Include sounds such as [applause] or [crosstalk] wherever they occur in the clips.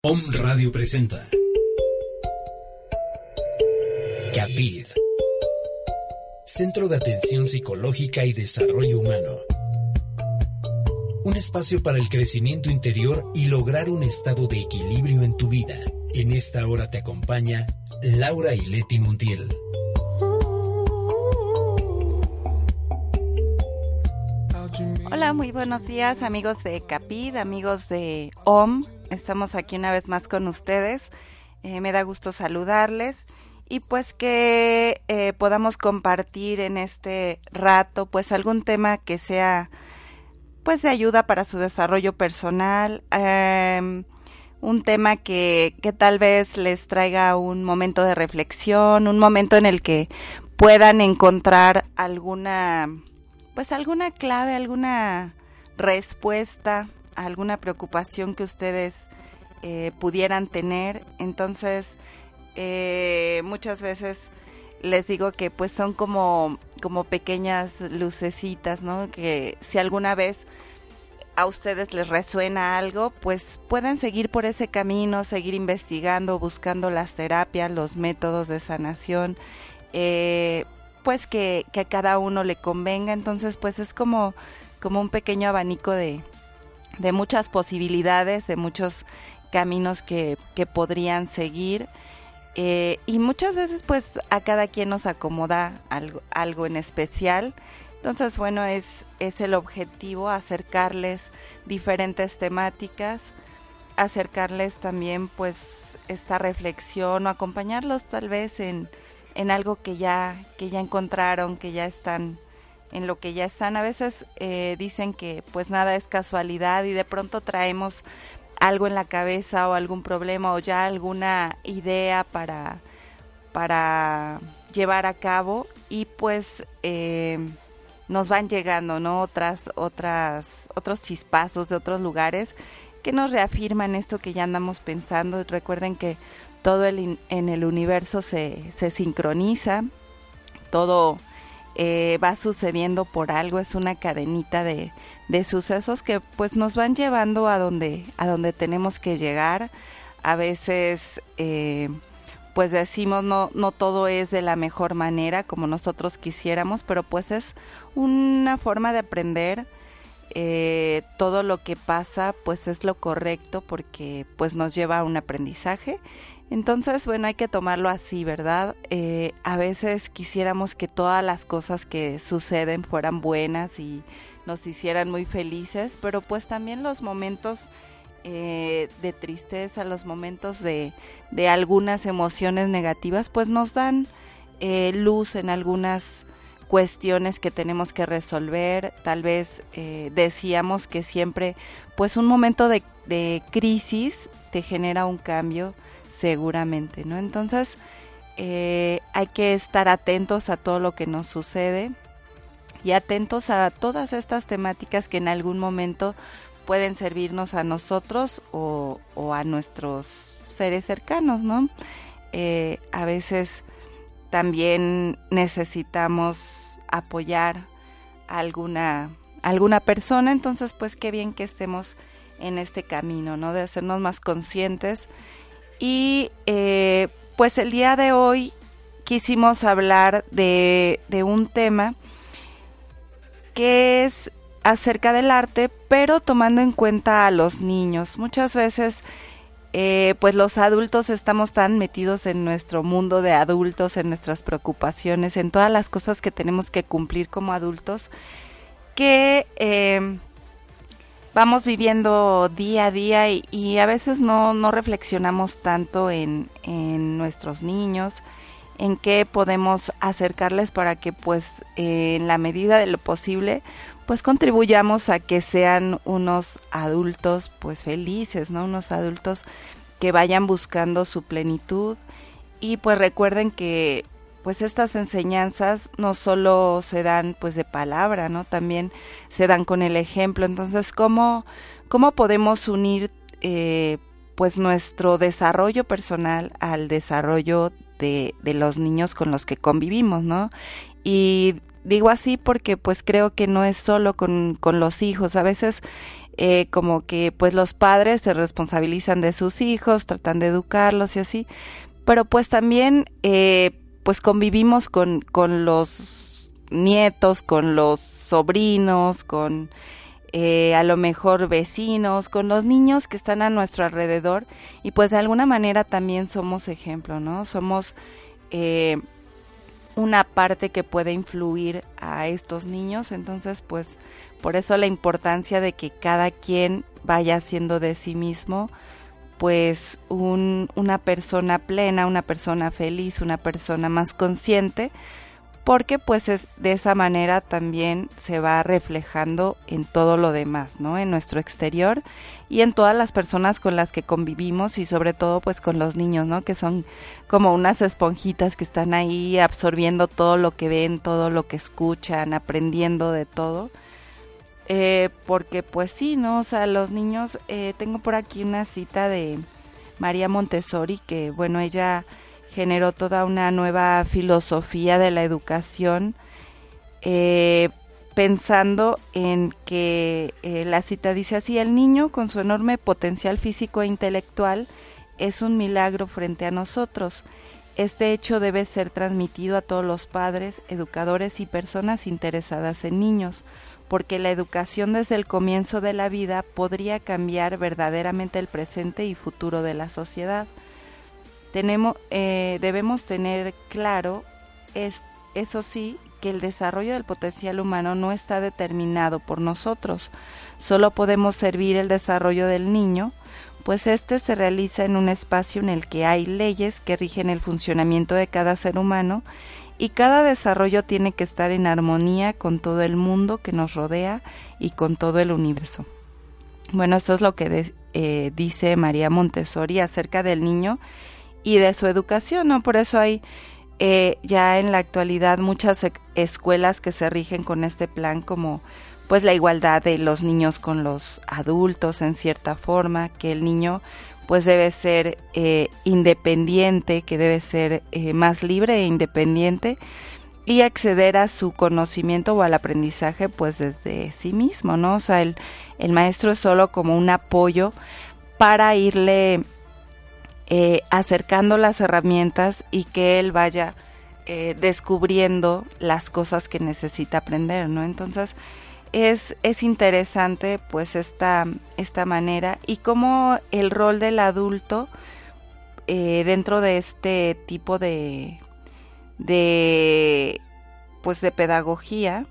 Om Radio presenta CAPID Centro de Atención Psicológica y Desarrollo Humano. Un espacio para el crecimiento interior y lograr un estado de equilibrio en tu vida. En esta hora te acompaña Laura y Leti Montiel. Hola, muy buenos días amigos de Capid, amigos de OM. Estamos aquí una vez más con ustedes. Eh, me da gusto saludarles y pues que eh, podamos compartir en este rato pues algún tema que sea pues de ayuda para su desarrollo personal, em, un tema que, que tal vez les traiga un momento de reflexión, un momento en el que puedan encontrar alguna pues alguna clave, alguna respuesta alguna preocupación que ustedes eh, pudieran tener. Entonces, eh, muchas veces les digo que pues son como, como pequeñas lucecitas, ¿no? Que si alguna vez a ustedes les resuena algo, pues pueden seguir por ese camino, seguir investigando, buscando las terapias, los métodos de sanación. Eh, pues que, que, a cada uno le convenga. Entonces, pues es como, como un pequeño abanico de, de muchas posibilidades, de muchos caminos que, que podrían seguir. Eh, y muchas veces pues a cada quien nos acomoda algo, algo en especial. Entonces, bueno, es, es el objetivo acercarles diferentes temáticas, acercarles también pues esta reflexión o acompañarlos tal vez en, en algo que ya, que ya encontraron, que ya están, en lo que ya están. A veces eh, dicen que pues nada es casualidad y de pronto traemos algo en la cabeza o algún problema o ya alguna idea para, para llevar a cabo y pues eh, nos van llegando, ¿no? Otras, otras, otros chispazos de otros lugares que nos reafirman esto que ya andamos pensando. Recuerden que todo el, en el universo se, se sincroniza, todo eh, va sucediendo por algo, es una cadenita de, de, sucesos que pues nos van llevando a donde, a donde tenemos que llegar. A veces eh, pues decimos no, no todo es de la mejor manera como nosotros quisiéramos, pero pues es una forma de aprender. Eh, todo lo que pasa pues es lo correcto porque pues nos lleva a un aprendizaje entonces, bueno, hay que tomarlo así, ¿verdad? Eh, a veces quisiéramos que todas las cosas que suceden fueran buenas y nos hicieran muy felices, pero pues también los momentos eh, de tristeza, los momentos de, de, algunas emociones negativas, pues nos dan luz en algunas cuestiones que tenemos que resolver. Tal vez eh, decíamos que siempre, pues un momento de, de crisis te genera un cambio seguramente, ¿no? Entonces eh, hay que estar atentos a todo lo que nos sucede y atentos a todas estas temáticas que en algún momento pueden servirnos a nosotros o, a nuestros seres cercanos, ¿no? Eh, a veces también necesitamos apoyar a alguna, alguna persona, entonces pues qué bien que estemos en este camino, ¿no? De hacernos más conscientes y eh, pues el día de hoy quisimos hablar de, de un tema que es acerca del arte, pero tomando en cuenta a los niños. Muchas veces, eh, pues los adultos estamos tan metidos en nuestro mundo de adultos, en nuestras preocupaciones, en todas las cosas que tenemos que cumplir como adultos, que eh, vamos viviendo día a día y, a veces no, no reflexionamos tanto en, en, nuestros niños, en qué podemos acercarles para que pues eh, en la medida de lo posible pues contribuyamos a que sean unos adultos pues felices, ¿no? Unos adultos que vayan buscando su plenitud y pues recuerden que pues estas enseñanzas no solo se dan pues de palabra, ¿no? También se dan con el ejemplo. Entonces, ¿cómo, cómo podemos unir eh, pues nuestro desarrollo personal al desarrollo de, los niños con los que convivimos, ¿no? Y digo así porque pues creo que no es solo con, con los hijos, a veces eh, como que pues los padres se responsabilizan de sus hijos, tratan de educarlos y así, pero pues también eh, pues convivimos con, con los nietos, con los sobrinos, con eh, a lo mejor vecinos, con los niños que están a nuestro alrededor y pues de alguna manera también somos ejemplo, ¿no? Somos eh, una parte que puede influir a estos niños, entonces pues por eso la importancia de que cada quien vaya haciendo de sí mismo pues un, una persona plena, una persona feliz, una persona más consciente, porque pues es, de esa manera también se va reflejando en todo lo demás, ¿no? En nuestro exterior y en todas las personas con las que convivimos y sobre todo pues con los niños, ¿no? Que son como unas esponjitas que están ahí absorbiendo todo lo que ven, todo lo que escuchan, aprendiendo de todo. Eh, porque pues sí, ¿no? O sea, los niños, eh, tengo por aquí una cita de María Montessori, que bueno, ella generó toda una nueva filosofía de la educación, eh, pensando en que la cita dice así, el niño con su enorme potencial físico e intelectual es un milagro frente a nosotros. Este hecho debe ser transmitido a todos los padres, educadores y personas interesadas en niños porque la educación desde el comienzo de la vida podría cambiar verdaderamente el presente y futuro de la sociedad. Tenemos, eh, debemos tener claro, es, eso sí, que el desarrollo del potencial humano no está determinado por nosotros, solo podemos servir el desarrollo del niño, pues éste se realiza en un espacio en el que hay leyes que rigen el funcionamiento de cada ser humano y cada desarrollo tiene que estar en armonía con todo el mundo que nos rodea y con todo el universo. Bueno, eso es lo que eh, dice María Montessori acerca del niño y de su educación, ¿no? Por eso hay eh, ya en la actualidad muchas escuelas que se rigen con este plan como pues la igualdad de los niños con los adultos en cierta forma, que el niño pues debe ser eh, independiente, que debe ser eh, más libre e independiente y acceder a su conocimiento o al aprendizaje pues desde sí mismo, ¿no? O sea, el, el maestro es solo como un apoyo para irle eh, acercando las herramientas y que él vaya descubriendo las cosas que necesita aprender, ¿no? Entonces, es, es interesante pues esta, esta manera y cómo el rol del adulto eh, dentro de este tipo de, de pues de pedagogía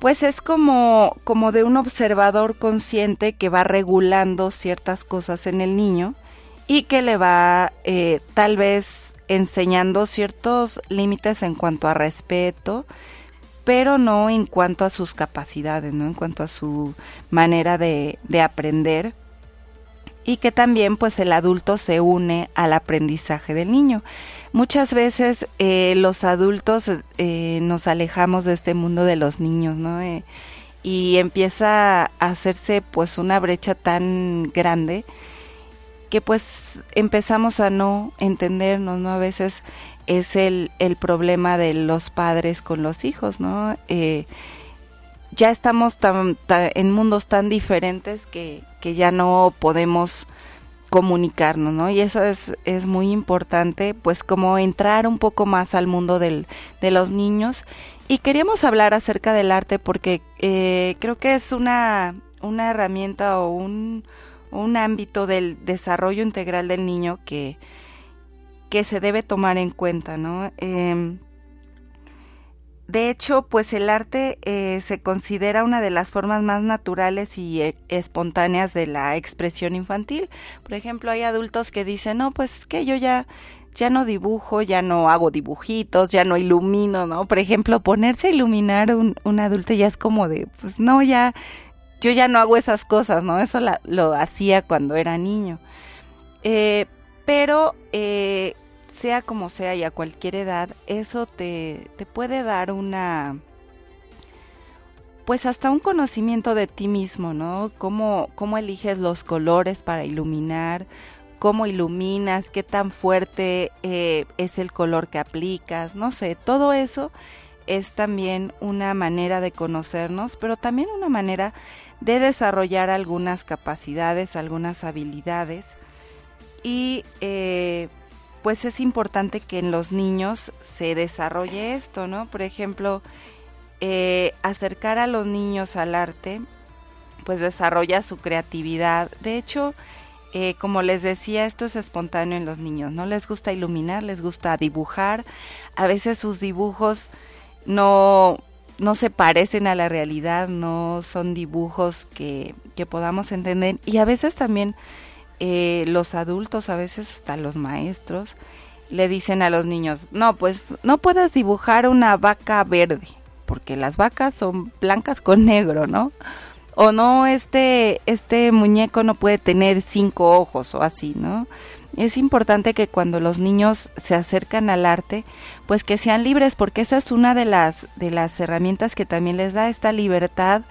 pues es como, como de un observador consciente que va regulando ciertas cosas en el niño y que le va eh, tal vez enseñando ciertos límites en cuanto a respeto, pero no en cuanto a sus capacidades, ¿no? En cuanto a su manera de, aprender y que también pues el adulto se une al aprendizaje del niño. Muchas veces eh, los adultos eh, nos alejamos de este mundo de los niños, ¿no? Eh, y empieza a hacerse pues una brecha tan grande que pues empezamos a no entendernos, ¿no? A veces es el, el problema de los padres con los hijos, ¿no? Eh, ya estamos tan, en mundos tan diferentes que, que ya no podemos comunicarnos, ¿no? Y eso es, es muy importante, pues como entrar un poco más al mundo del, de los niños. Y queríamos hablar acerca del arte porque eh, creo que es una, una herramienta o un, un ámbito del desarrollo integral del niño que, que se debe tomar en cuenta, ¿no? Em, de hecho, pues el arte eh, se considera una de las formas más naturales y eh, espontáneas de la expresión infantil. Por ejemplo, hay adultos que dicen, no, pues que yo ya, ya no dibujo, ya no hago dibujitos, ya no ilumino, ¿no? Por ejemplo, ponerse a iluminar un, un adulto ya es como de, pues no, ya, yo ya no hago esas cosas, ¿no? Eso lo hacía cuando era niño. Eh, pero eh, sea como sea y a cualquier edad, eso te, te puede dar una, pues hasta un conocimiento de ti mismo, ¿no? Cómo, cómo eliges los colores para iluminar, cómo iluminas, qué tan fuerte eh, es el color que aplicas, no sé, todo eso es también una manera de conocernos, pero también una manera de desarrollar algunas capacidades, algunas habilidades y eh, pues es importante que en los niños se desarrolle esto, ¿no? Por ejemplo, eh, acercar a los niños al arte, pues desarrolla su creatividad. De hecho, eh, como les decía, esto es espontáneo en los niños, ¿no? Les gusta iluminar, les gusta dibujar. A veces sus dibujos no, no se parecen a la realidad, no son dibujos que, que podamos entender. Y a veces también eh, los adultos, a veces hasta los maestros, le dicen a los niños, no, pues no puedes dibujar una vaca verde, porque las vacas son blancas con negro, ¿no? O no, este, este muñeco no puede tener cinco ojos o así, ¿no? Es importante que cuando los niños se acercan al arte, pues que sean libres, porque esa es una de las, de las herramientas que también les da esta libertad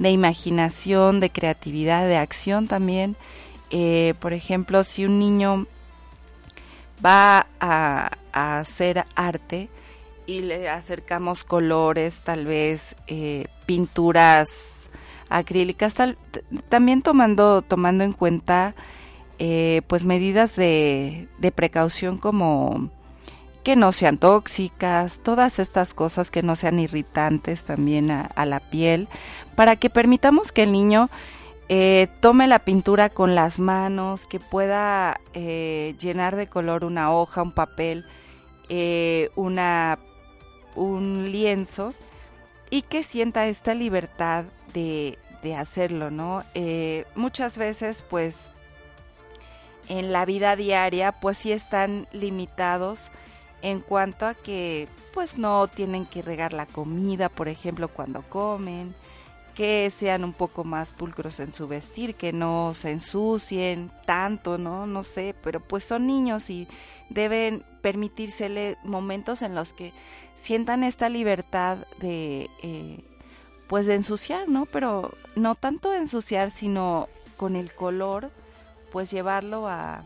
de imaginación, de creatividad, de acción también. Eh, por ejemplo, si un niño va a, hacer arte y le acercamos colores, tal vez eh, pinturas acrílicas, también tomando, tomando en cuenta eh, pues medidas de, precaución como que no sean tóxicas, todas estas cosas que no sean irritantes también a, la piel, para que permitamos que el niño eh, tome la pintura con las manos, que pueda eh, llenar de color una hoja, un papel, una, un lienzo y que sienta esta libertad de, de hacerlo, ¿no? muchas veces pues en la vida diaria pues sí están limitados en cuanto a que pues no tienen que regar la comida, por ejemplo, cuando comen, que sean un poco más pulcros en su vestir, que no se ensucien tanto, ¿no? No sé, pero pues son niños y deben permitírsele momentos en los que sientan esta libertad de eh, pues de ensuciar, ¿no? Pero no tanto ensuciar, sino con el color pues llevarlo a,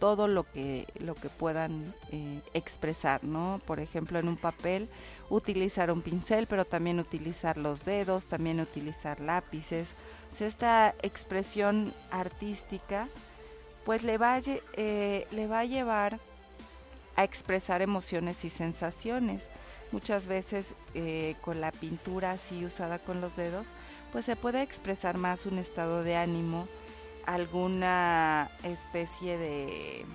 todo lo que, lo que puedan eh, expresar, ¿no? Por ejemplo, en un papel utilizar un pincel, pero también utilizar los dedos, también utilizar lápices. Esta expresión artística, pues le va a, eh, le va a llevar a expresar emociones y sensaciones. Muchas veces eh, con la pintura así usada con los dedos, pues se puede expresar más un estado de ánimo, alguna especie de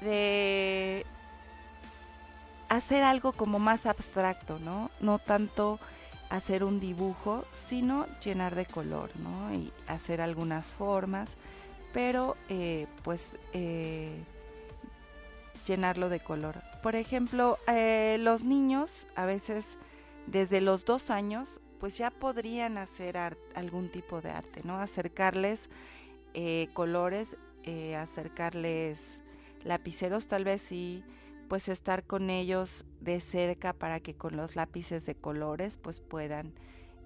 de hacer algo como más abstracto, ¿no? No tanto hacer un dibujo, sino llenar de color, ¿no? Y hacer algunas formas, pero eh, pues eh, llenarlo de color. Por ejemplo, eh, los niños a veces desde los dos años pues ya podrían hacer algún tipo de arte, ¿no? Acercarles eh, colores, eh, acercarles lapiceros, tal vez sí, pues estar con ellos de cerca para que con los lápices de colores pues puedan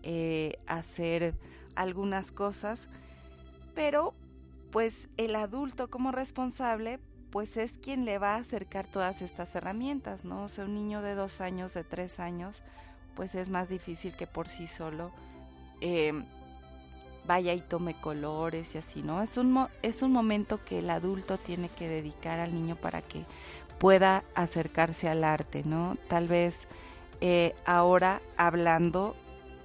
eh, hacer algunas cosas, pero pues el adulto como responsable pues es quien le va a acercar todas estas herramientas, ¿no? O sea, un niño de dos años, de tres años, pues es más difícil que por sí solo em, vaya y tome colores y así, ¿no? Es un, es un momento que el adulto tiene que dedicar al niño para que pueda acercarse al arte, ¿no? Tal vez eh, ahora hablando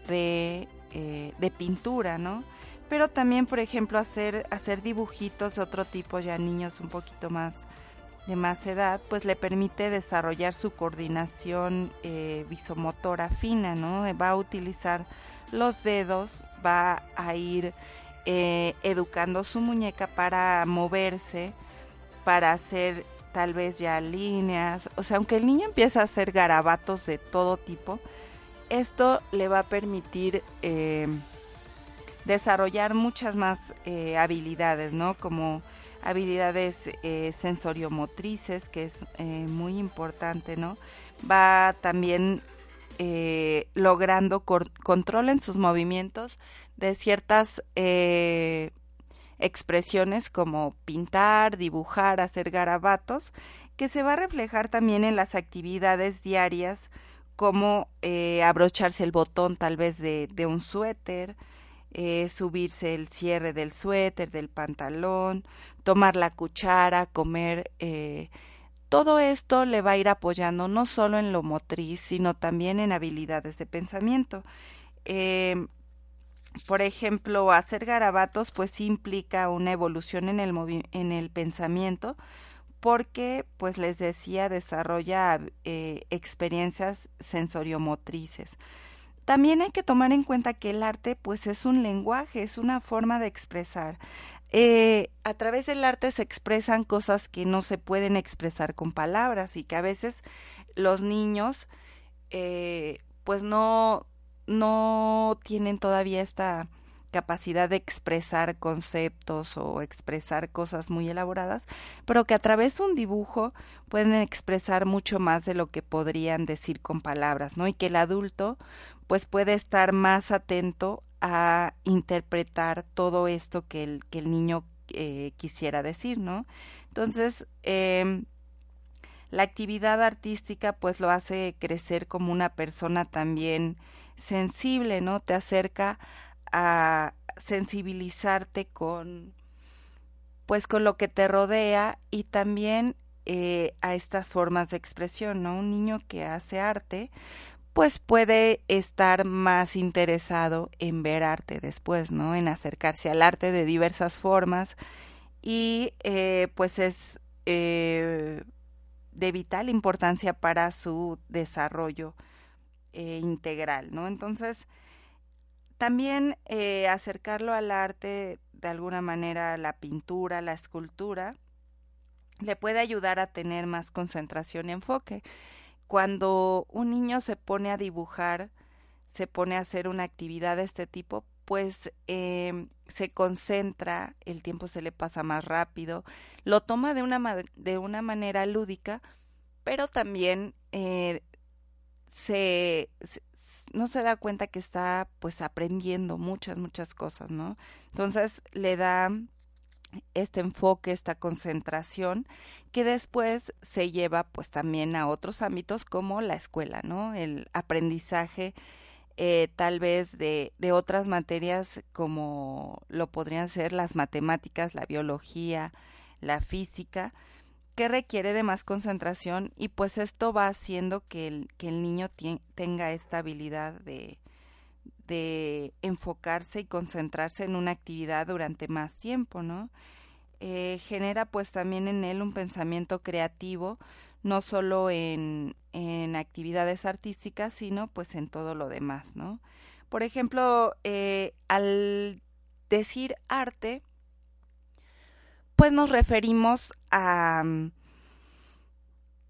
de, eh, de pintura, ¿no? Pero también, por ejemplo, hacer, hacer dibujitos de otro tipo, ya niños un poquito más de más edad, pues le permite desarrollar su coordinación eh, visomotora fina, ¿no? Va a utilizar los dedos, va a ir eh, educando su muñeca para moverse, para hacer tal vez ya líneas, o sea, aunque el niño empieza a hacer garabatos de todo tipo, esto le va a permitir eh, desarrollar muchas más eh, habilidades, ¿no? Como habilidades eh, sensoriomotrices, que es eh, muy importante, ¿no? Va también eh, logrando control en sus movimientos de ciertas expresiones como pintar, dibujar, hacer garabatos, que se va a reflejar también en las actividades diarias como abrocharse el botón tal vez de un suéter, eh, subirse el cierre del suéter, del pantalón, tomar la cuchara, comer. Eh, todo esto le va a ir apoyando no solo en lo motriz, sino también en habilidades de pensamiento. Eh, por ejemplo, hacer garabatos pues implica una evolución en el, en el pensamiento porque, pues les decía, desarrolla eh, experiencias sensoriomotrices. También hay que tomar en cuenta que el arte pues es un lenguaje, es una forma de expresar. Eh, a través del arte se expresan cosas que no se pueden expresar con palabras y que a veces los niños eh, pues no, no tienen todavía esta capacidad de expresar conceptos o expresar cosas muy elaboradas, pero que a través de un dibujo pueden expresar mucho más de lo que podrían decir con palabras, ¿no? Y que el adulto pues puede estar más atento a interpretar todo esto que el, que el niño eh, quisiera decir, ¿no? Entonces, eh, la actividad artística pues lo hace crecer como una persona también sensible, ¿no? Te acerca a sensibilizarte con pues con lo que te rodea y también eh, a estas formas de expresión, ¿no? Un niño que hace arte pues puede estar más interesado en ver arte después, ¿no? En acercarse al arte de diversas formas y eh, pues es eh, de vital importancia para su desarrollo integral, ¿no? Entonces, también acercarlo al arte, de alguna manera, la pintura, la escultura, le puede ayudar a tener más concentración y enfoque. Cuando un niño se pone a dibujar, se pone a hacer una actividad de este tipo, pues eh, se concentra, el tiempo se le pasa más rápido, lo toma de una, de una manera lúdica, pero también eh, se, no se da cuenta que está pues aprendiendo muchas, muchas cosas, ¿no? Entonces le da este enfoque, esta concentración, que después se lleva pues también a otros ámbitos como la escuela, ¿no? El aprendizaje eh, tal vez de, de otras materias como lo podrían ser las matemáticas, la biología, la física, que requiere de más concentración y pues esto va haciendo que el, que el niño tenga esta habilidad de, enfocarse y concentrarse en una actividad durante más tiempo, ¿no? Eh, genera pues también en él un pensamiento creativo, no solo en, en actividades artísticas, sino pues en todo lo demás, ¿no? Por ejemplo, eh, al decir arte, pues nos referimos a,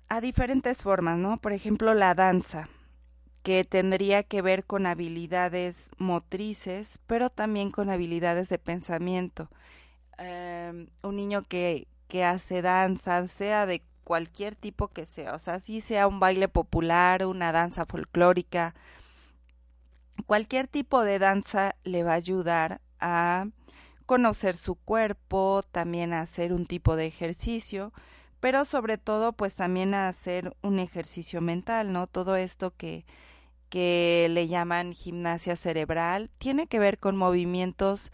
a diferentes formas, ¿no? Por ejemplo, la danza que tendría que ver con habilidades motrices, pero también con habilidades de pensamiento. Em, un niño que, que hace danza, sea de cualquier tipo que sea, o sea, si sea un baile popular, una danza folclórica, cualquier tipo de danza le va a ayudar a conocer su cuerpo, también hacer un tipo de ejercicio, pero sobre todo pues también hacer un ejercicio mental, ¿no? Todo esto que que le llaman gimnasia cerebral, tiene que ver con movimientos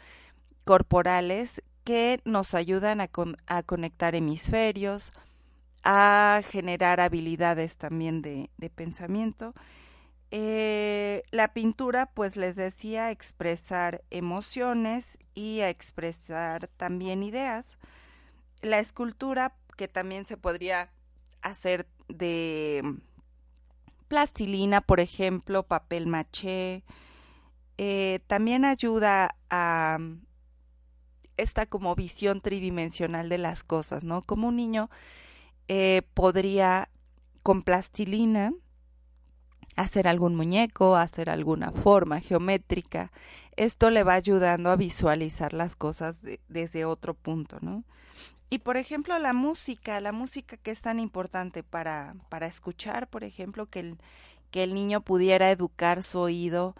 corporales que nos ayudan a, a conectar hemisferios, a generar habilidades también de, de pensamiento. Eh, la pintura, pues les decía, expresar emociones y a expresar también ideas. La escultura, que también se podría hacer de plastilina, por ejemplo, papel maché. Eh, también ayuda a esta como visión tridimensional de las cosas, ¿no? Como un niño eh, podría con plastilina hacer algún muñeco, hacer alguna forma geométrica. Esto le va ayudando a visualizar las cosas desde otro punto, ¿no? Y por ejemplo, la música, la música que es tan importante para, para escuchar, por ejemplo, que el, que el niño pudiera educar su oído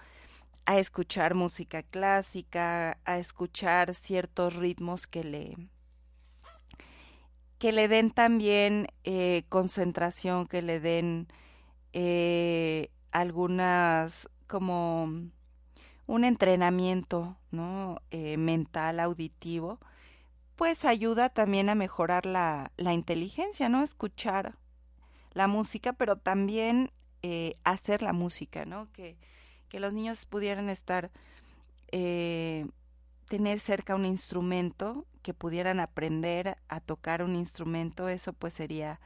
a escuchar música clásica, a escuchar ciertos ritmos que le, que le den también eh, concentración, que le den eh, algunas como un entrenamiento ¿no? Eh, mental, auditivo, pues ayuda también a mejorar la, la, inteligencia, ¿no? Escuchar la música, pero también eh, hacer la música, ¿no? Que, que los niños pudieran estar, eh, tener cerca un instrumento, que pudieran aprender a tocar un instrumento, eso pues sería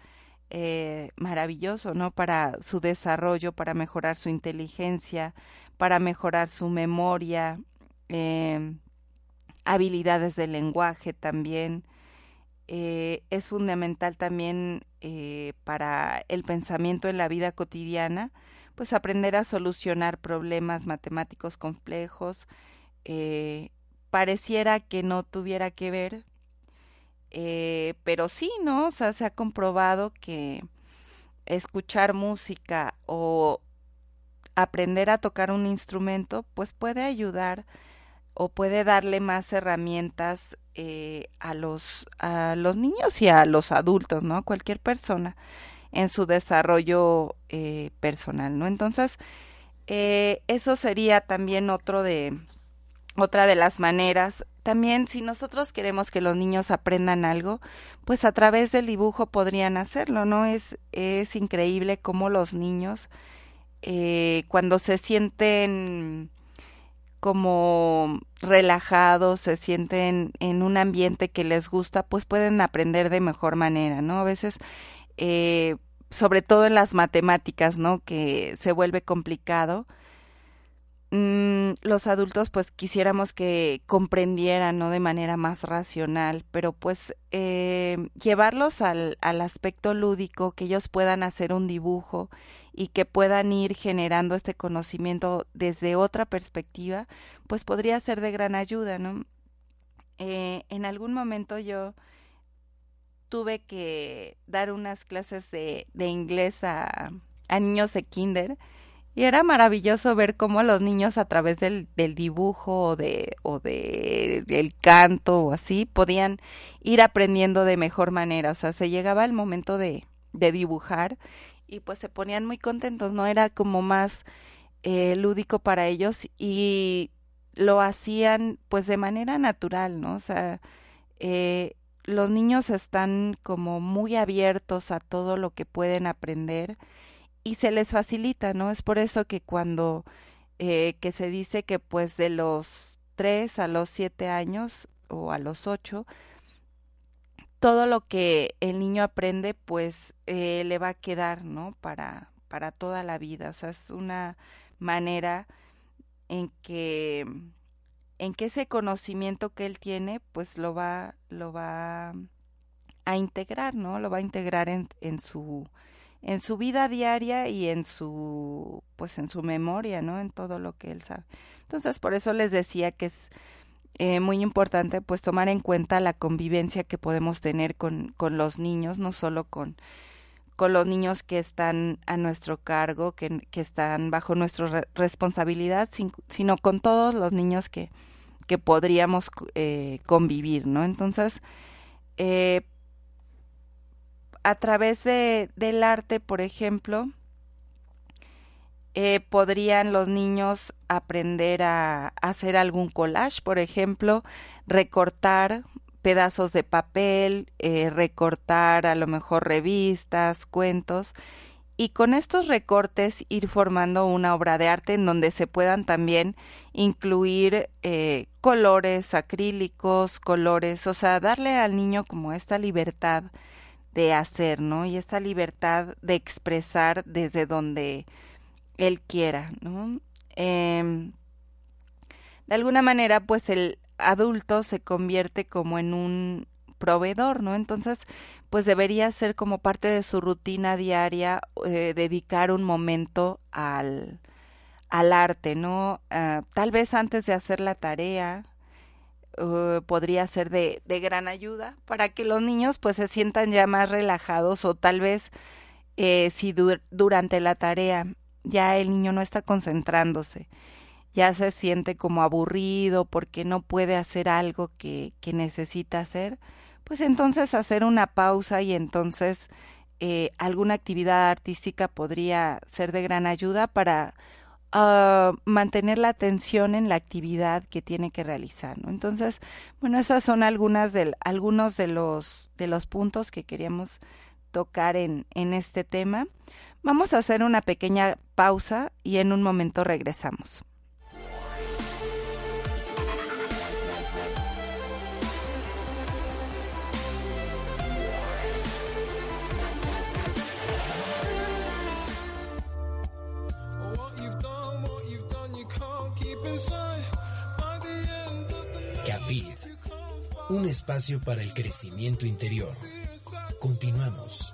eh, maravilloso, ¿no? Para su desarrollo, para mejorar su inteligencia, para mejorar su memoria, eh, habilidades de lenguaje también. Eh, es fundamental también para el pensamiento en la vida cotidiana, pues aprender a solucionar problemas matemáticos complejos. Pareciera que no tuviera que ver, eh, pero sí, ¿no? O sea, se ha comprobado que escuchar música o aprender a tocar un instrumento, pues puede ayudar o puede darle más herramientas eh, a los a los niños y a los adultos, ¿no? Cualquier persona en su desarrollo eh, personal, ¿no? Entonces, eh, eso sería también otro de otra de las maneras también si nosotros queremos que los niños aprendan algo, pues a través del dibujo podrían hacerlo, ¿no? Es, es increíble cómo los niños, eh, cuando se sienten como relajados, se sienten en un ambiente que les gusta, pues pueden aprender de mejor manera, ¿no? A veces, eh, sobre todo en las matemáticas, ¿no? Que se vuelve complicado Mm, los adultos pues quisiéramos que comprendieran no de manera más racional pero pues eh, llevarlos al, al aspecto lúdico que ellos puedan hacer un dibujo y que puedan ir generando este conocimiento desde otra perspectiva pues podría ser de gran ayuda no eh, en algún momento yo tuve que dar unas clases de, de inglés a, a niños de kinder y era maravilloso ver cómo los niños a través del, del dibujo o de o de el canto o así podían ir aprendiendo de mejor manera. O sea, se llegaba el momento de, de dibujar y pues se ponían muy contentos, ¿no? Era como más eh, lúdico para ellos y lo hacían pues de manera natural, ¿no? O sea, eh, los niños están como muy abiertos a todo lo que pueden aprender y se les facilita, ¿no? Es por eso que cuando eh, que se dice que pues de los tres a los siete años o a los ocho, todo lo que el niño aprende pues eh, le va a quedar, ¿no? Para, para toda la vida. O sea, es una manera en que en que ese conocimiento que él tiene pues lo va lo va a integrar no lo va a integrar en, en su en su vida diaria y en su pues en su memoria, ¿no? En todo lo que él sabe. Entonces, por eso les decía que es eh, muy importante pues tomar en cuenta la convivencia que podemos tener con, con los niños, no solo con, con los niños que están a nuestro cargo, que, que están bajo nuestra responsabilidad, sino con todos los niños que, que podríamos eh, convivir, ¿no? Entonces, eh, a través de, del arte, por ejemplo, eh, podrían los niños aprender a, hacer algún collage, por ejemplo, recortar pedazos de papel, eh, recortar a lo mejor revistas, cuentos, y con estos recortes ir formando una obra de arte en donde se puedan también incluir eh, colores acrílicos, colores, o sea, darle al niño como esta libertad de hacer, ¿no? Y esta libertad de expresar desde donde él quiera, ¿no? Eh, de alguna manera, pues el adulto se convierte como en un proveedor, ¿no? Entonces, pues debería ser como parte de su rutina diaria eh, dedicar un momento al, al arte, ¿no? Ah, tal vez antes de hacer la tarea, uh, podría ser de, de, gran ayuda para que los niños pues se sientan ya más relajados o tal vez eh, si durante la tarea ya el niño no está concentrándose, ya se siente como aburrido porque no puede hacer algo que, que necesita hacer, pues entonces hacer una pausa y entonces eh, alguna actividad artística podría ser de gran ayuda para uh, mantener la atención en la actividad que tiene que realizar. Entonces, bueno, esas son algunas de, algunos de los, de los puntos que queríamos tocar en, en este tema. Vamos a hacer una pequeña pausa y en un momento regresamos. Capid, un espacio para el crecimiento interior. Continuamos.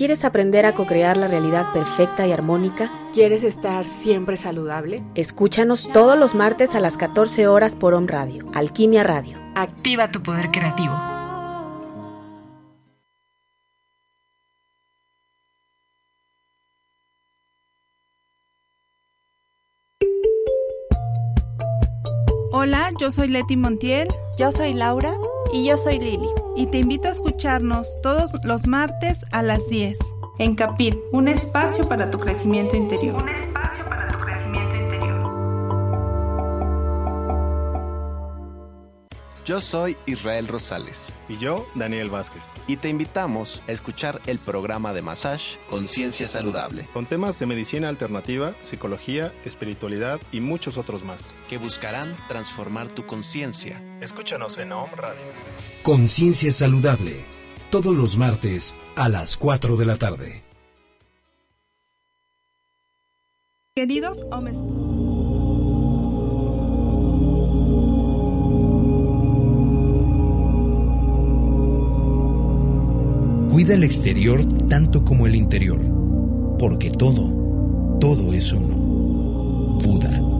¿Quieres aprender a co-crear la realidad perfecta y armónica? ¿Quieres estar siempre saludable? Escúchanos todos los martes a las 14 horas por Om Radio, Alquimia Radio. Activa tu poder creativo. Hola, yo soy Leti Montiel. Yo soy Laura. Y yo soy Lili. Y te invito a escucharnos todos los martes a las 10 en Capit, un espacio para tu crecimiento interior. Un espacio para tu crecimiento interior. Yo soy Israel Rosales. Y yo, Daniel Vázquez. Y te invitamos a escuchar el programa de Massage Conciencia Saludable. Con temas de medicina alternativa, psicología, espiritualidad y muchos otros más. Que buscarán transformar tu conciencia. Escúchanos en Om Radio. Conciencia Saludable. Todos los martes a las 4 de la tarde. Queridos hombres. Cuida el exterior tanto como el interior, porque todo, todo es uno. Buda.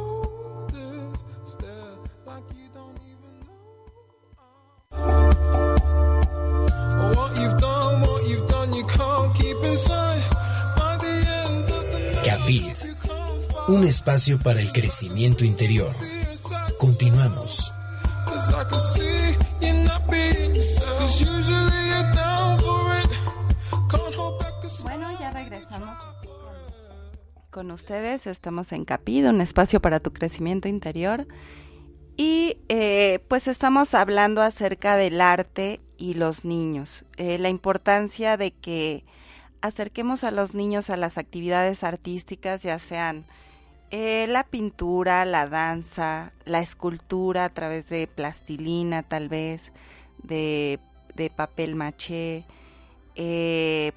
Capid, un espacio para el crecimiento interior. Continuamos. Bueno, ya regresamos con ustedes. Estamos en Capid, un espacio para tu crecimiento interior. Y eh, pues estamos hablando acerca del arte y los niños. Eh, la importancia de que acerquemos a los niños a las actividades artísticas, ya sean eh, la pintura, la danza, la escultura a través de plastilina tal vez, de, papel maché, eh,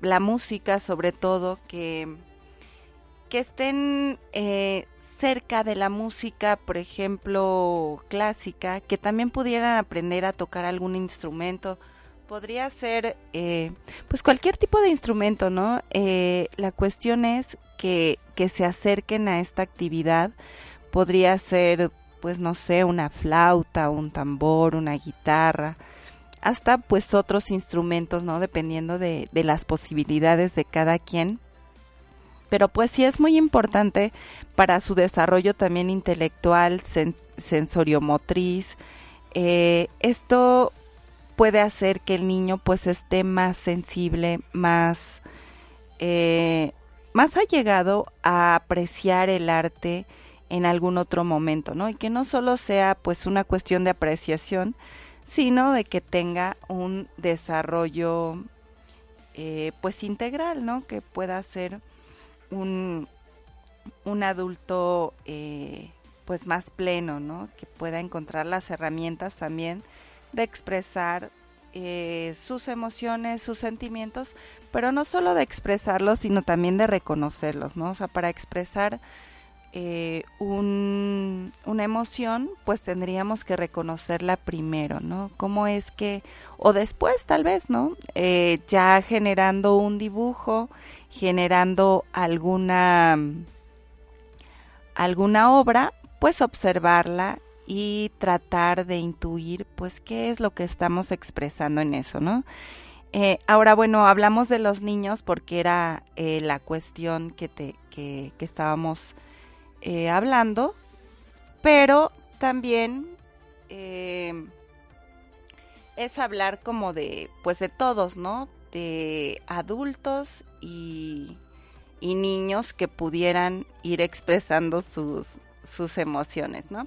la música sobre todo, que, que estén eh, cerca de la música, por ejemplo, clásica, que también pudieran aprender a tocar algún instrumento. Podría ser, eh, pues cualquier tipo de instrumento, ¿no? Eh, la cuestión es que, que se acerquen a esta actividad. Podría ser, pues no sé, una flauta, un tambor, una guitarra, hasta pues otros instrumentos, ¿no? Dependiendo de, de las posibilidades de cada quien pero pues sí es muy importante para su desarrollo también intelectual, sensoriomotriz. Eh, esto puede hacer que el niño pues esté más sensible, más, eh, más allegado a apreciar el arte en algún otro momento, ¿no? Y que no solo sea pues una cuestión de apreciación, sino de que tenga un desarrollo eh, pues integral, ¿no? Que pueda ser un, un adulto eh, pues más pleno, ¿no? Que pueda encontrar las herramientas también de expresar eh, sus emociones, sus sentimientos, pero no solo de expresarlos, sino también de reconocerlos, ¿no? O sea, para expresar eh, un, una emoción, pues tendríamos que reconocerla primero, ¿no? ¿Cómo es que, o después tal vez, ¿no? ya generando un dibujo generando alguna alguna obra, pues observarla y tratar de intuir pues qué es lo que estamos expresando en eso, ¿no? Eh, ahora, bueno, hablamos de los niños porque era eh, la cuestión que, te, que, estábamos eh, hablando, pero también es hablar como de, pues de todos, ¿no? De adultos y, niños que pudieran ir expresando sus, sus emociones, ¿no?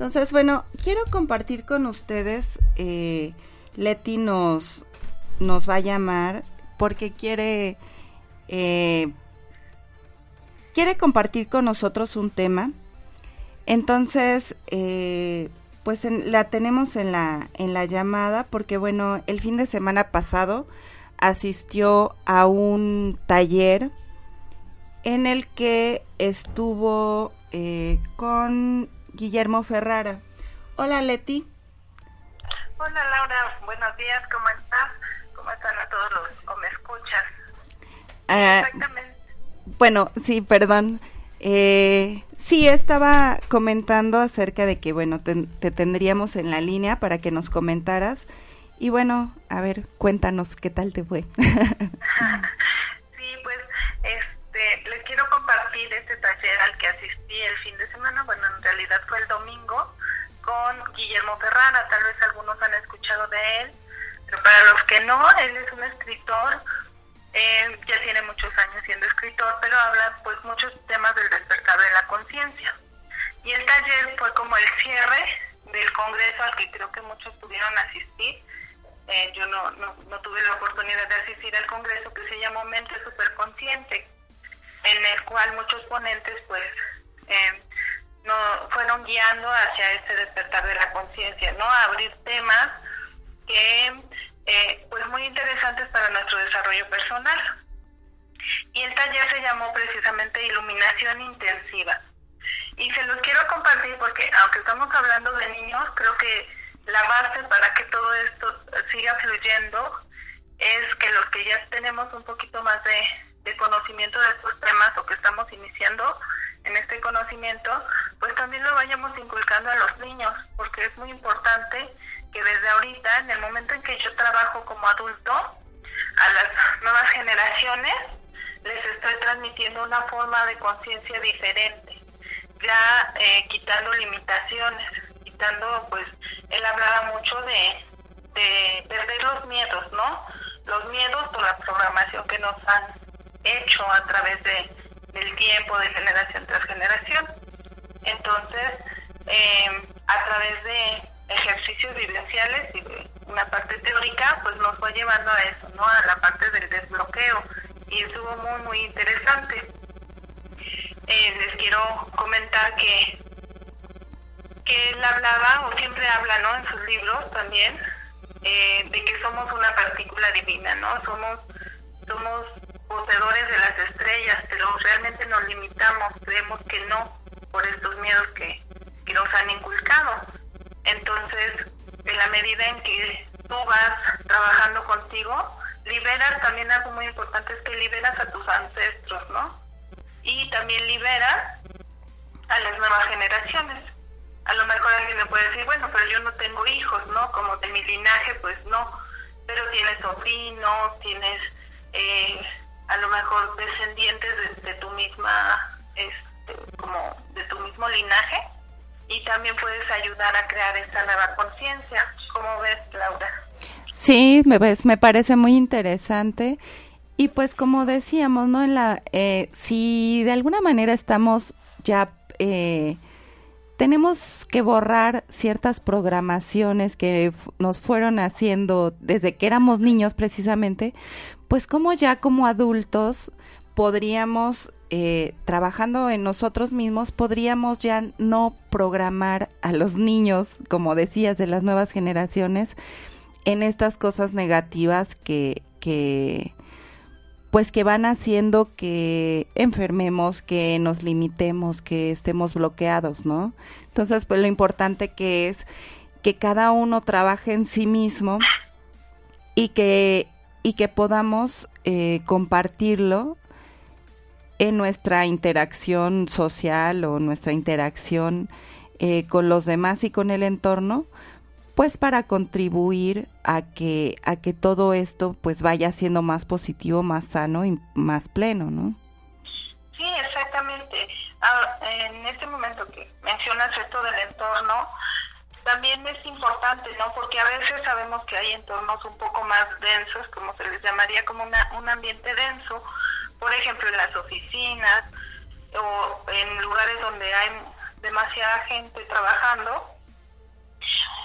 Entonces, bueno, quiero compartir con ustedes, eh, Leti nos, nos va a llamar porque quiere, eh, quiere compartir con nosotros un tema. Entonces, eh, pues la tenemos en la, en la llamada porque, bueno, el fin de semana pasado asistió a un taller en el que estuvo eh, con Guillermo Ferrara. Hola Leti. Hola Laura, buenos días, ¿cómo estás? ¿Cómo están a todos los o me escuchas? Ah, Exactamente. Bueno, sí, perdón. Eh, sí, estaba comentando acerca de que, bueno, te tendríamos en la línea para que nos comentaras y bueno, a ver, cuéntanos qué tal te fue. [laughs] sí, pues este, les quiero compartir este taller al que asistí el fin de semana, fue el domingo, con Guillermo Ferrara, tal vez algunos han escuchado de él, pero para los que no, él es un escritor, eh, ya tiene muchos años siendo escritor, pero habla pues muchos temas del despertar de la conciencia. Y el taller fue como el cierre del congreso al que creo que muchos pudieron asistir, eh, yo no, no, tuve la oportunidad de asistir al congreso que se llamó Mente Superconsciente, en el cual muchos ponentes pues eh, no, fueron guiando hacia este despertar de la conciencia, ¿no? A abrir temas que eh, pues muy interesantes para nuestro desarrollo personal. Y el taller se llamó precisamente Iluminación Intensiva. Y se los quiero compartir porque aunque estamos hablando de niños, creo que la base para que todo esto siga fluyendo es que los que ya tenemos un poquito más de, conocimiento de estos temas o que estamos iniciando en este conocimiento, pues también lo vayamos inculcando a los niños, porque es muy importante que desde ahorita, en el momento en que yo trabajo como adulto, a las nuevas generaciones les estoy transmitiendo una forma de conciencia diferente, ya eh, quitando limitaciones, quitando pues él hablaba mucho de, perder los miedos, ¿no? Los miedos por la programación que nos han hecho a través de, del tiempo, de generación tras generación. Entonces, em, a través de ejercicios vivenciales y de una parte teórica, pues nos fue llevando a eso, ¿no? A la parte del desbloqueo. Y estuvo muy, muy interesante. Eh, les quiero comentar que, que él hablaba, o siempre habla, ¿no? En sus libros también, eh, de que somos una partícula divina, ¿no? Somos, somos poseedores de las estrellas, pero realmente nos limitamos, creemos que no, por estos miedos que, que nos han inculcado. Entonces, en la medida en que tú vas trabajando contigo, liberas también algo muy importante es que liberas a tus ancestros, ¿no? Y también liberas a las nuevas generaciones. A lo mejor alguien me puede decir, bueno, pero yo no tengo hijos, ¿no? Como de mi linaje, pues no. Pero tienes sobrinos, tienes eh, a lo mejor descendientes de, tu misma, este, como de tu mismo linaje. Y también puedes ayudar a crear esta nueva conciencia. ¿Cómo ves, Laura? Sí, me, me parece muy interesante. Y pues como decíamos, ¿no? En la, eh, si de alguna manera estamos ya, eh, tenemos que borrar ciertas programaciones que nos fueron haciendo desde que éramos niños precisamente, pues como ya como adultos podríamos, eh, trabajando en nosotros mismos, podríamos ya no programar a los niños, como decías, de las nuevas generaciones, en estas cosas negativas que, que pues que van haciendo que enfermemos, que nos limitemos, que estemos bloqueados, ¿no? Entonces, pues lo importante que es que cada uno trabaje en sí mismo y que, y que podamos eh, compartirlo en nuestra interacción social o nuestra interacción eh, con los demás y con el entorno, pues para contribuir a que a que todo esto pues vaya siendo más positivo, más sano y más pleno, ¿no? Sí, exactamente. En este momento que mencionas esto del entorno, también es importante, ¿no? Porque a veces sabemos que hay entornos un poco más densos, como se les llamaría como una, un ambiente denso, por ejemplo en las oficinas o en lugares donde hay demasiada gente trabajando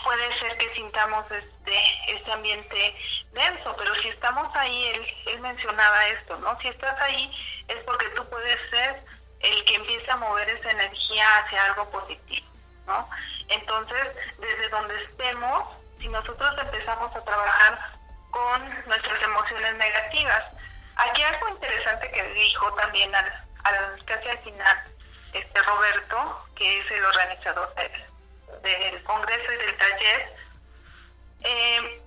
puede ser que sintamos este, este ambiente denso, pero si estamos ahí, él, él mencionaba esto, ¿no? Si estás ahí es porque tú puedes ser el que empiece a mover esa energía hacia algo positivo, ¿no? Entonces, desde donde estemos, si nosotros empezamos a trabajar con nuestras emociones negativas, aquí algo interesante que dijo también al, al casi al final este Roberto, que es el organizador del congreso y del taller, eh,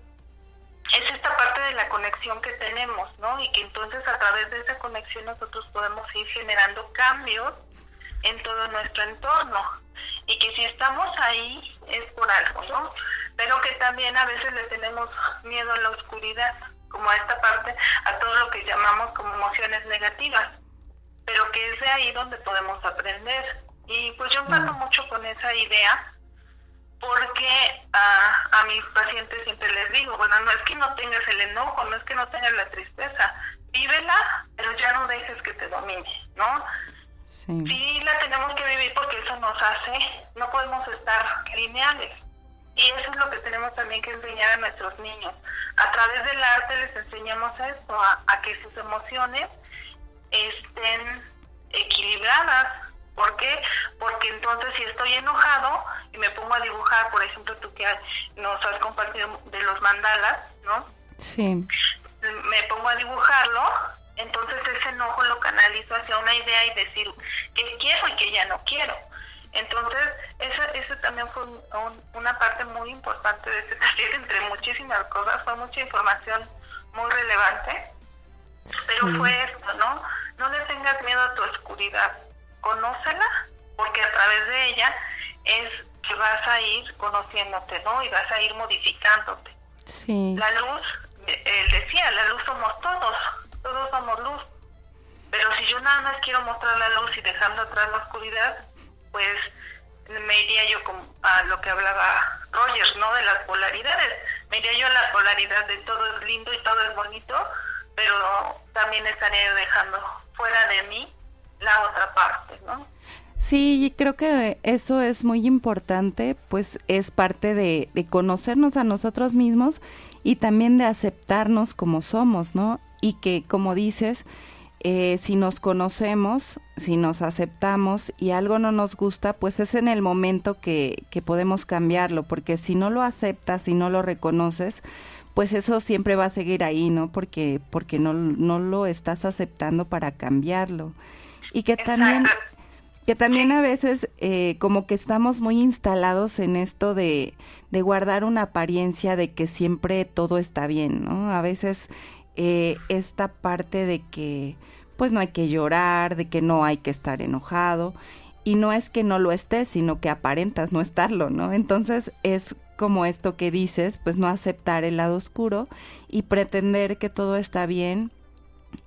es esta parte de la conexión que tenemos, ¿no? Y que entonces a través de esa conexión nosotros podemos ir generando cambios en todo nuestro entorno. Y que si estamos ahí es por algo, ¿no? Pero que también a veces le tenemos miedo a la oscuridad, como a esta parte, a todo lo que llamamos como emociones negativas. Pero que es de ahí donde podemos aprender. Y pues yo empiezo mm. mucho con esa idea porque a, a mis pacientes siempre les digo, bueno, no es que no tengas el enojo, no es que no tengas la tristeza, vívela, pero ya no dejes que te domine, ¿no? Sí. sí la tenemos que vivir porque eso nos hace, no podemos estar lineales. Y eso es lo que tenemos también que enseñar a nuestros niños. A través del arte les enseñamos esto, a, a que sus emociones estén equilibradas, ¿Por qué? Porque entonces si estoy enojado y me pongo a dibujar, por ejemplo, tú que nos has compartido de los mandalas, ¿no? Sí. Me pongo a dibujarlo, entonces ese enojo lo canalizo hacia una idea y decir que quiero y que ya no quiero. Entonces, eso, también fue una parte muy importante de este taller, entre muchísimas cosas, fue mucha información muy relevante, pero fue esto, ¿no? No le tengas miedo a tu oscuridad, conócela, porque a través de ella es que vas a ir conociéndote, ¿no? Y vas a ir modificándote. Sí. La luz, él decía, la luz somos todos, todos somos luz. Pero si yo nada más quiero mostrar la luz y dejando atrás la oscuridad, pues me iría yo a lo que hablaba Rogers, ¿no? De las polaridades. Me iría yo a la polaridad de todo es lindo y todo es bonito, pero también estaría dejando fuera de mí la otra parte, ¿no? Sí, creo que eso es muy importante, pues es parte de, de conocernos a nosotros mismos y también de aceptarnos como somos, ¿no? Y que, como dices, eh, si nos conocemos, si nos aceptamos y algo no nos gusta, pues es en el momento que, que podemos cambiarlo, porque si no lo aceptas, si no lo reconoces, pues eso siempre va a seguir ahí, ¿no? Porque, porque no, no lo estás aceptando para cambiarlo. Y que también, que también a veces eh, como que estamos muy instalados en esto de, de guardar una apariencia de que siempre todo está bien, ¿no? A veces eh, esta parte de que pues no hay que llorar, de que no hay que estar enojado y no es que no lo estés, sino que aparentas no estarlo, ¿no? Entonces es como esto que dices, pues no aceptar el lado oscuro y pretender que todo está bien,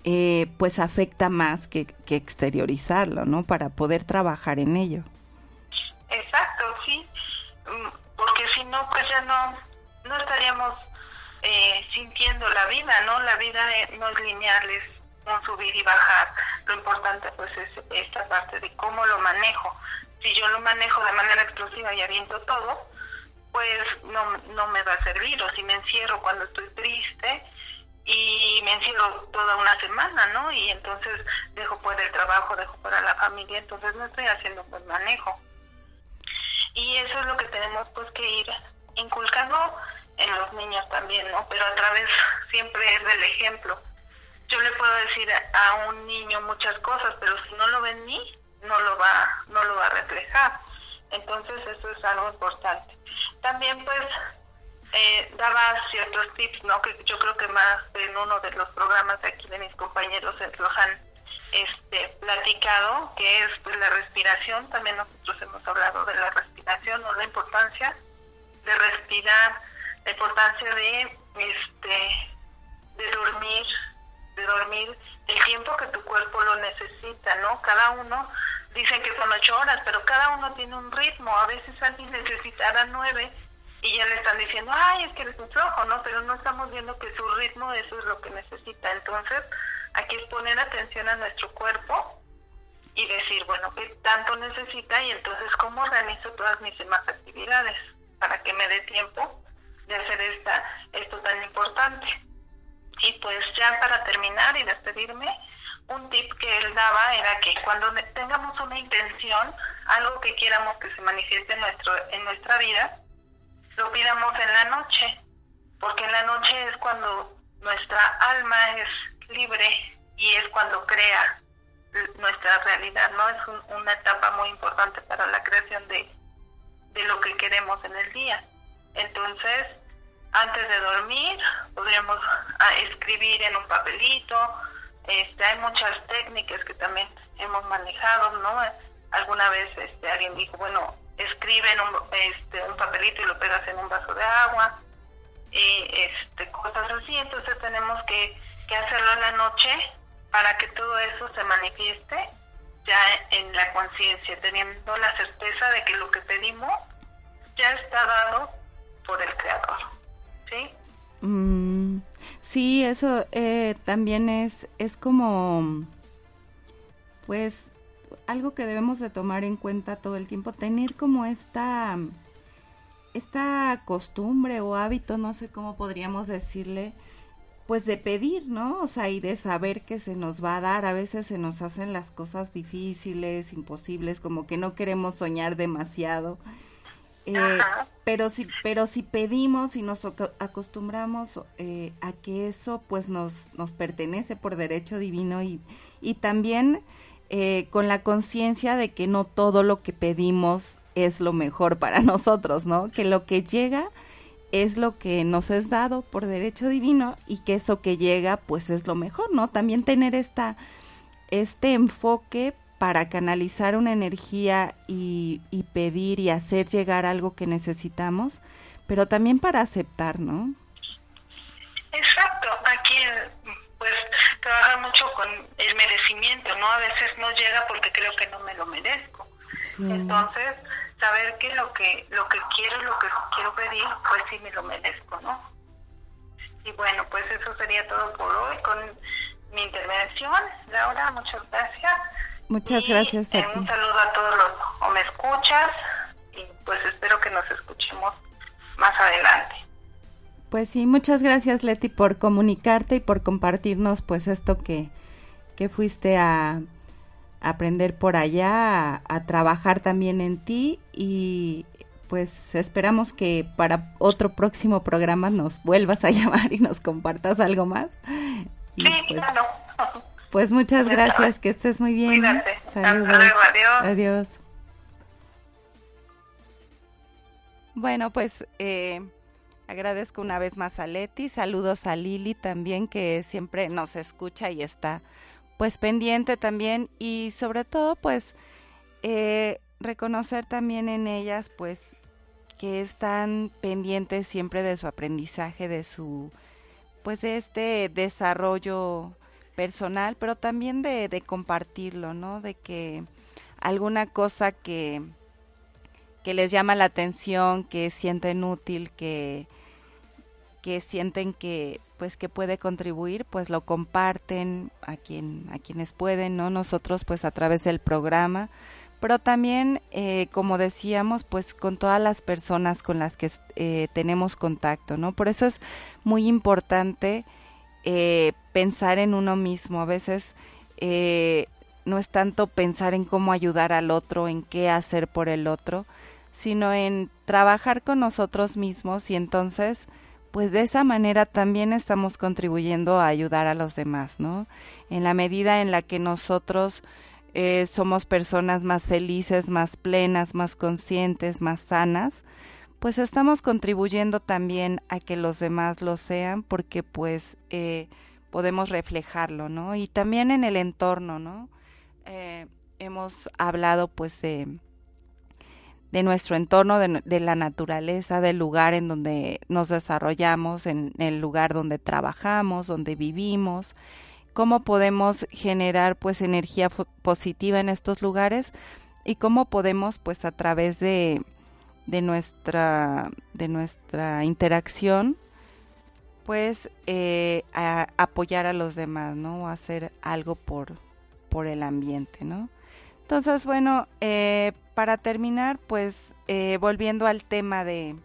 eh, pues afecta más que, que exteriorizarlo, ¿no? Para poder trabajar en ello. Exacto, sí, mm, porque si no, pues ya no, no estaríamos eh, sintiendo la vida, ¿no? La vida no es lineal, es un subir y bajar. Lo importante pues es esta parte de cómo lo manejo. Si yo lo manejo de manera explosiva y aviento todo, pues no, no me va a servir. O si me encierro cuando estoy triste y me encierro toda una semana, ¿no? Y entonces dejo fuera el trabajo, dejo fuera la familia, entonces no estoy haciendo buen manejo. Y eso es lo que tenemos pues que ir inculcando en los niños también, ¿no? Pero a través [laughs] siempre es del ejemplo. Yo le puedo decir a un niño muchas cosas, pero si no lo ve en no lo va, no lo va a reflejar. Entonces eso es algo importante. También pues eh, daba ciertos tips, ¿no? Que yo creo que más en uno de los programas de aquí de mis compañeros los han este, platicado, que es pues, la respiración. También nosotros hemos hablado de la respiración, o la importancia de respirar la importancia de este de dormir de dormir el tiempo que tu cuerpo lo necesita no cada uno dicen que son ocho horas pero cada uno tiene un ritmo a veces alguien necesitará nueve y ya le están diciendo ay es que eres un flojo no pero no estamos viendo que su ritmo eso es lo que necesita. Entonces aquí es poner atención a nuestro cuerpo y decir bueno qué tanto necesita y entonces cómo organizo todas mis demás actividades para que me dé tiempo de hacer esta, esto tan importante. Y pues ya para terminar y despedirme, un tip que él daba era que cuando tengamos una intención, algo que quieramos que se manifieste en, nuestro, en nuestra vida, lo pidamos en la noche, porque en la noche es cuando nuestra alma es libre y es cuando crea nuestra realidad, ¿no? Es una etapa muy importante para la creación de, de lo que queremos en el día. Entonces, antes de dormir podríamos ah, escribir en un papelito. Este, hay muchas técnicas que también hemos manejado, ¿no? Alguna vez este, alguien dijo, bueno, escribe en un, este, un papelito y lo pegas en un vaso de agua y este, cosas así. Entonces tenemos que, hacerlo en la noche para que todo eso se manifieste ya en la conciencia, teniendo la certeza de que lo que pedimos ya está dado por el Creador. ¿sí? Mm, sí, eso eh, también es, es como, pues, algo que debemos de tomar en cuenta todo el tiempo, tener como esta, esta costumbre o hábito, no sé cómo podríamos decirle, pues de pedir, ¿no? O sea, y de saber que se nos va a dar. A veces se nos hacen las cosas difíciles, imposibles, como que no queremos soñar demasiado. Eh, pero si pero si pedimos y nos acostumbramos eh, a que eso pues nos nos pertenece por derecho divino y y también eh, con la conciencia de que no todo lo que pedimos es lo mejor para [laughs] nosotros no que lo que llega es lo que nos es dado por derecho divino y que eso que llega pues es lo mejor no también tener esta este enfoque para canalizar una energía y, pedir y hacer llegar algo que necesitamos, pero también para aceptar, ¿no? Exacto, aquí trabajar mucho con el merecimiento, ¿no? A veces no llega porque creo que no me lo merezco. Entonces, saber que lo que lo que quiero, lo que quiero pedir, pues sí me lo merezco, ¿no? Y bueno, pues eso sería todo por hoy con mi intervención. Laura, muchas gracias. Muchas gracias a eh, Un saludo a todos los o me escuchas y pues espero que nos escuchemos más adelante. Pues sí, muchas gracias Leti por comunicarte y por compartirnos pues esto que, que fuiste a aprender por allá, a, a, trabajar también en ti y pues esperamos que para otro próximo programa nos vuelvas a [laughs] llamar y nos compartas algo más. Y sí, pues, claro. Pues muchas gracias, que estés muy bien. Cuídate. Saludos. adiós. Adiós. Bueno, pues eh, agradezco una vez más a Leti, saludos a Lili también que siempre nos escucha y está pues pendiente también y sobre todo pues eh, reconocer también en ellas pues que están pendientes siempre de su aprendizaje, de su pues de este desarrollo personal, pero también de, de compartirlo, ¿no? De que alguna cosa que que les llama la atención, que sienten útil, que, que sienten que pues que puede contribuir, pues lo comparten a quien a quienes pueden, ¿no? Nosotros pues a través del programa, pero también eh, como decíamos pues con todas las personas con las que eh, tenemos contacto, ¿no? Por eso es muy importante eh, pensar en uno mismo. A veces no es tanto pensar en cómo ayudar al otro, en qué hacer por el otro, sino en trabajar con nosotros mismos y entonces pues de esa manera también estamos contribuyendo a ayudar a los demás, ¿no? En la medida en la que nosotros eh, somos personas más felices, más plenas, más conscientes, más sanas, pues estamos contribuyendo también a que los demás lo sean porque pues eh, podemos reflejarlo, ¿no? Y también en el entorno, ¿no? Eh, hemos hablado pues de de nuestro entorno, de, la naturaleza, del lugar en donde nos desarrollamos, en el lugar donde trabajamos, donde vivimos, cómo podemos generar pues energía positiva en estos lugares y cómo podemos pues a través de, de nuestra de nuestra interacción pues eh, apoyar a los demás no hacer algo por por el ambiente no entonces bueno eh, para terminar, pues eh, volviendo al tema de,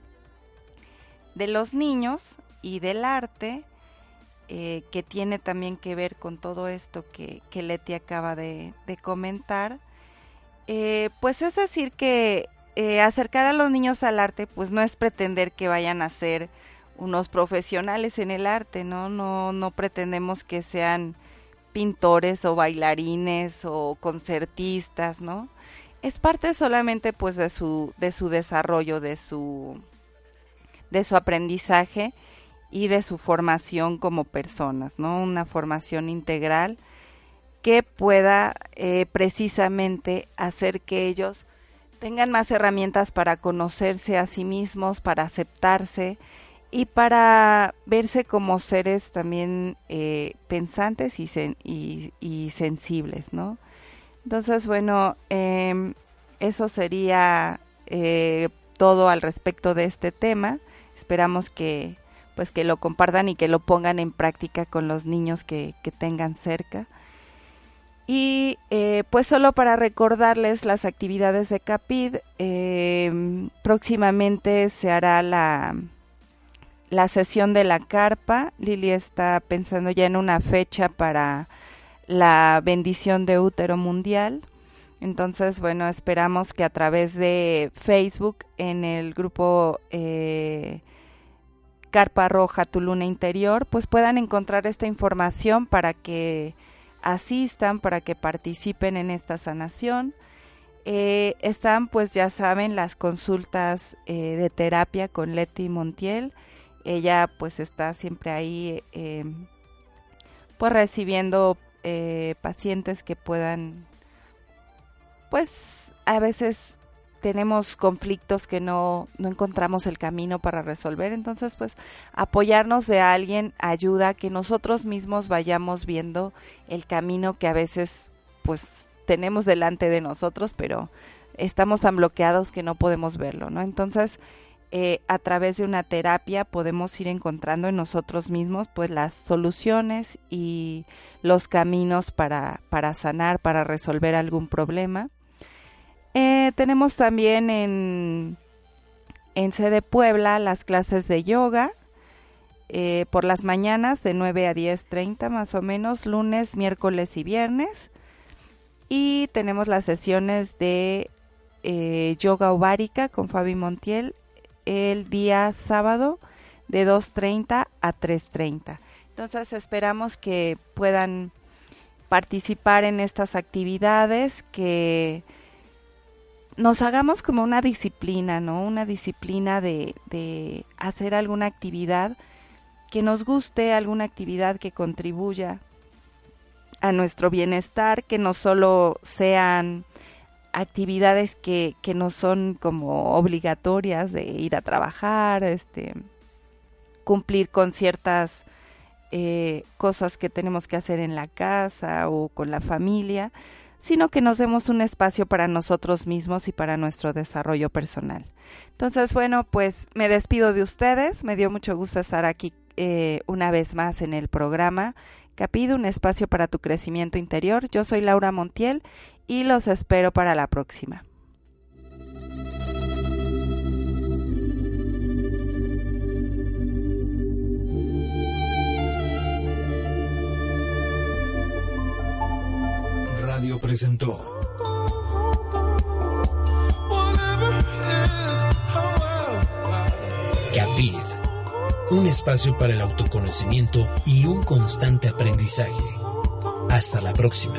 de los niños y del arte, eh, que tiene también que ver con todo esto que, que Leti acaba de, comentar, eh, pues es decir que acercar a los niños al arte, pues no es pretender que vayan a ser unos profesionales en el arte, ¿no? No, no pretendemos que sean pintores o bailarines o concertistas, ¿no? es parte solamente pues de su, de su desarrollo, de su, de su aprendizaje y de su formación como personas, ¿no? Una formación integral que pueda eh, precisamente hacer que ellos tengan más herramientas para conocerse a sí mismos, para aceptarse y para verse como seres también eh, pensantes y, sensibles, ¿no? Entonces, bueno, em, eso sería eh, todo al respecto de este tema. Esperamos que pues que lo compartan y que lo pongan en práctica con los niños que, tengan cerca. Y eh, pues solo para recordarles las actividades de CAPID, em, próximamente se hará la, la sesión de la carpa. Lili está pensando ya en una fecha para la bendición de útero mundial. Entonces, bueno, esperamos que a través de Facebook, en el grupo eh, Carpa Roja, Tu Luna Interior, pues puedan encontrar esta información para que asistan, para que participen en esta sanación. Eh, están, pues ya saben, las consultas eh, de terapia con Leti Montiel. Ella pues está siempre ahí, pues recibiendo eh, pacientes que puedan, pues a veces tenemos conflictos que no, no encontramos el camino para resolver, entonces pues apoyarnos de alguien ayuda a que nosotros mismos vayamos viendo el camino que a veces pues tenemos delante de nosotros, pero estamos tan bloqueados que no podemos verlo, ¿no? Entonces, eh, a través de una terapia podemos ir encontrando en nosotros mismos pues las soluciones y los caminos para, para sanar, para resolver algún problema. Eh, tenemos también en, en sede Puebla las clases de yoga eh, por las mañanas de 9 a 10.30 más o menos, lunes, miércoles y viernes. Y tenemos las sesiones de yoga ovárica con Fabi Montiel el día sábado de 2.30 a 3.30. Entonces esperamos que puedan participar en estas actividades, que nos hagamos como una disciplina, ¿no? Una disciplina de, de hacer alguna actividad que nos guste, alguna actividad que contribuya a nuestro bienestar, que no solo sean actividades que, que no son como obligatorias de ir a trabajar, este, cumplir con ciertas eh, cosas que tenemos que hacer en la casa o con la familia, sino que nos demos un espacio para nosotros mismos y para nuestro desarrollo personal. Entonces, bueno, pues me despido de ustedes, me dio mucho gusto estar aquí eh, una vez más en el programa Capide, un espacio para tu crecimiento interior. Yo soy Laura Montiel y los espero para la próxima. Radio presentó Capid, un espacio para el autoconocimiento y un constante aprendizaje. Hasta la próxima.